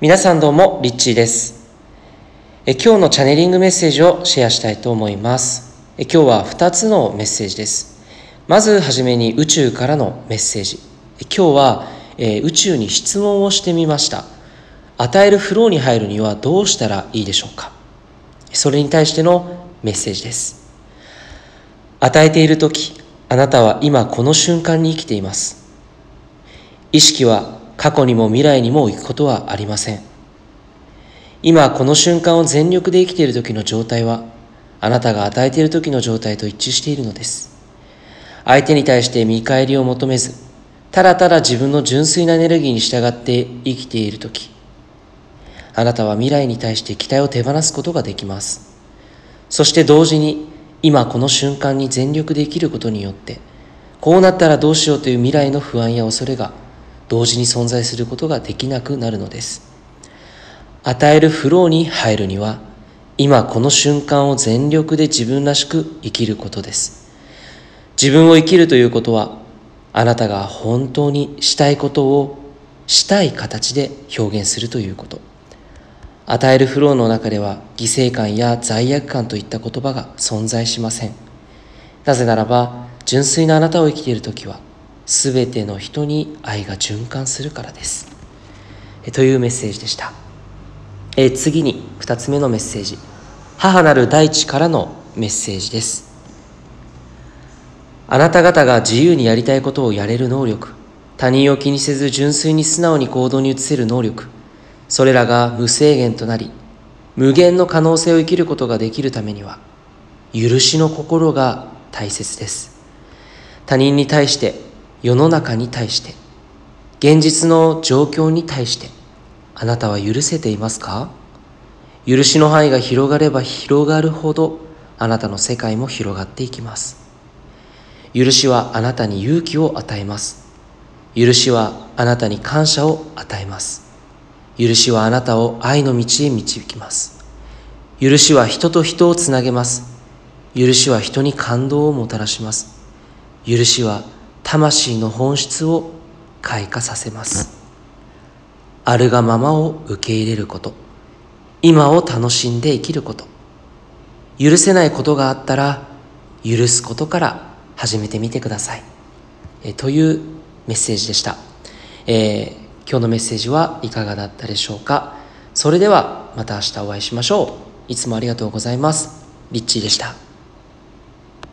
皆さんどうも、リッチーです。え今日のチャネリングメッセージをシェアしたいと思います。え今日は2つのメッセージです。まずはじめに宇宙からのメッセージ。え今日は、え宇宙に質問をしてみました。与えるフローに入るにはどうしたらいいでしょうかそれに対してのメッセージです。与えている時、あなたは今この瞬間に生きています。意識は過去にも未来にも行くことはありません。今この瞬間を全力で生きている時の状態は、あなたが与えている時の状態と一致しているのです。相手に対して見返りを求めず、ただただ自分の純粋なエネルギーに従って生きている時、あなたは未来に対して期待を手放すことができます。そして同時に、今この瞬間に全力で生きることによって、こうなったらどうしようという未来の不安や恐れが同時に存在することができなくなるのです。与えるフローに入るには、今この瞬間を全力で自分らしく生きることです。自分を生きるということは、あなたが本当にしたいことをしたい形で表現するということ。与えるフローの中では犠牲感や罪悪感といった言葉が存在しません。なぜならば、純粋なあなたを生きているときは、すべての人に愛が循環するからです。というメッセージでした。え次に2つ目のメッセージ。母なる大地からのメッセージです。あなた方が自由にやりたいことをやれる能力、他人を気にせず純粋に素直に行動に移せる能力、それらが無制限となり、無限の可能性を生きることができるためには、許しの心が大切です。他人に対して、世の中に対して、現実の状況に対して、あなたは許せていますか？許しの範囲が広がれば広がるほど、あなたの世界も広がっていきます。許しはあなたに勇気を与えます。許しはあなたに感謝を与えます。許しはあなたを愛の道へ導きます。許しは人と人をつなげます。許しは人に感動をもたらします。許しは魂の本質を開花させます。あるがままを受け入れること。今を楽しんで生きること。許せないことがあったら、許すことから始めてみてください。えというメッセージでした。えー今日のメッセージはいかがだったでしょうかそれではまた明日お会いしましょう。いつもありがとうございます。リッチーでした。